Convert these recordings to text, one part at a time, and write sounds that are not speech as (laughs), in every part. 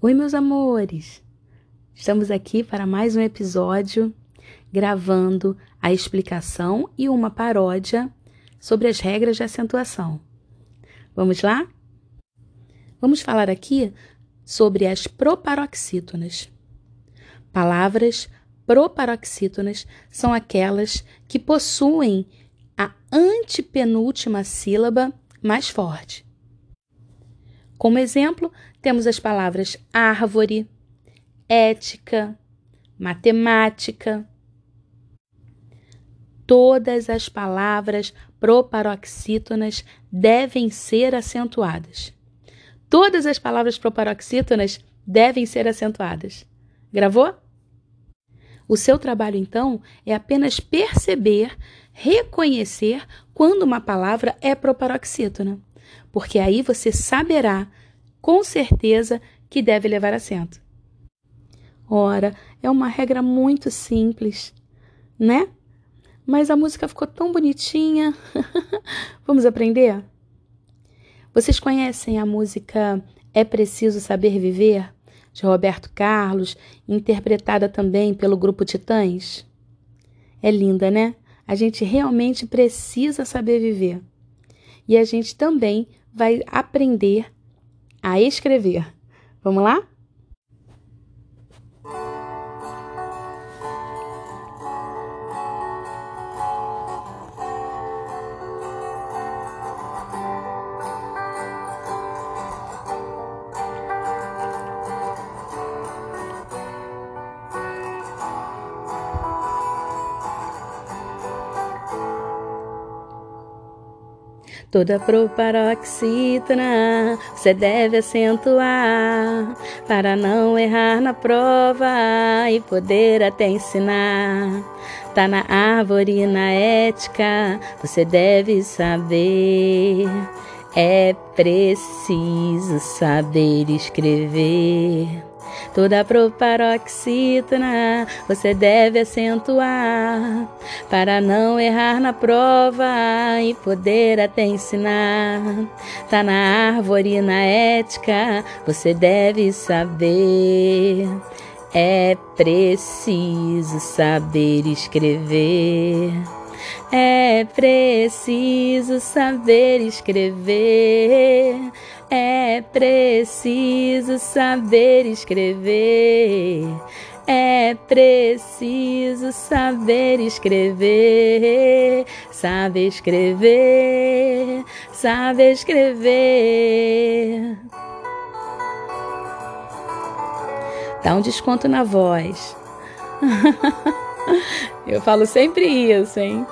Oi, meus amores! Estamos aqui para mais um episódio gravando a explicação e uma paródia sobre as regras de acentuação. Vamos lá? Vamos falar aqui sobre as proparoxítonas. Palavras proparoxítonas são aquelas que possuem a antepenúltima sílaba mais forte. Como exemplo, temos as palavras árvore, ética, matemática. Todas as palavras proparoxítonas devem ser acentuadas. Todas as palavras proparoxítonas devem ser acentuadas. Gravou? O seu trabalho, então, é apenas perceber, reconhecer quando uma palavra é proparoxítona, porque aí você saberá com certeza que deve levar acento. Ora, é uma regra muito simples, né? Mas a música ficou tão bonitinha. (laughs) Vamos aprender? Vocês conhecem a música É Preciso Saber Viver, de Roberto Carlos, interpretada também pelo grupo Titãs? É linda, né? A gente realmente precisa saber viver. E a gente também vai aprender a escrever. Vamos lá? Toda proparoxítona você deve acentuar para não errar na prova e poder até ensinar. Tá na árvore na ética, você deve saber. É preciso saber escrever. Toda proparoxítona você deve acentuar para não errar na prova e poder até ensinar. Tá na árvore na ética, você deve saber. É preciso saber escrever. É preciso saber escrever. É preciso saber escrever. É preciso saber escrever. Sabe escrever, sabe escrever. Dá um desconto na voz. (laughs) Eu falo sempre isso, hein?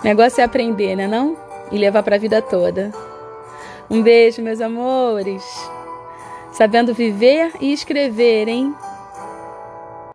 O negócio é aprender, né não? E levar para a vida toda. Um beijo, meus amores. Sabendo viver e escrever, hein?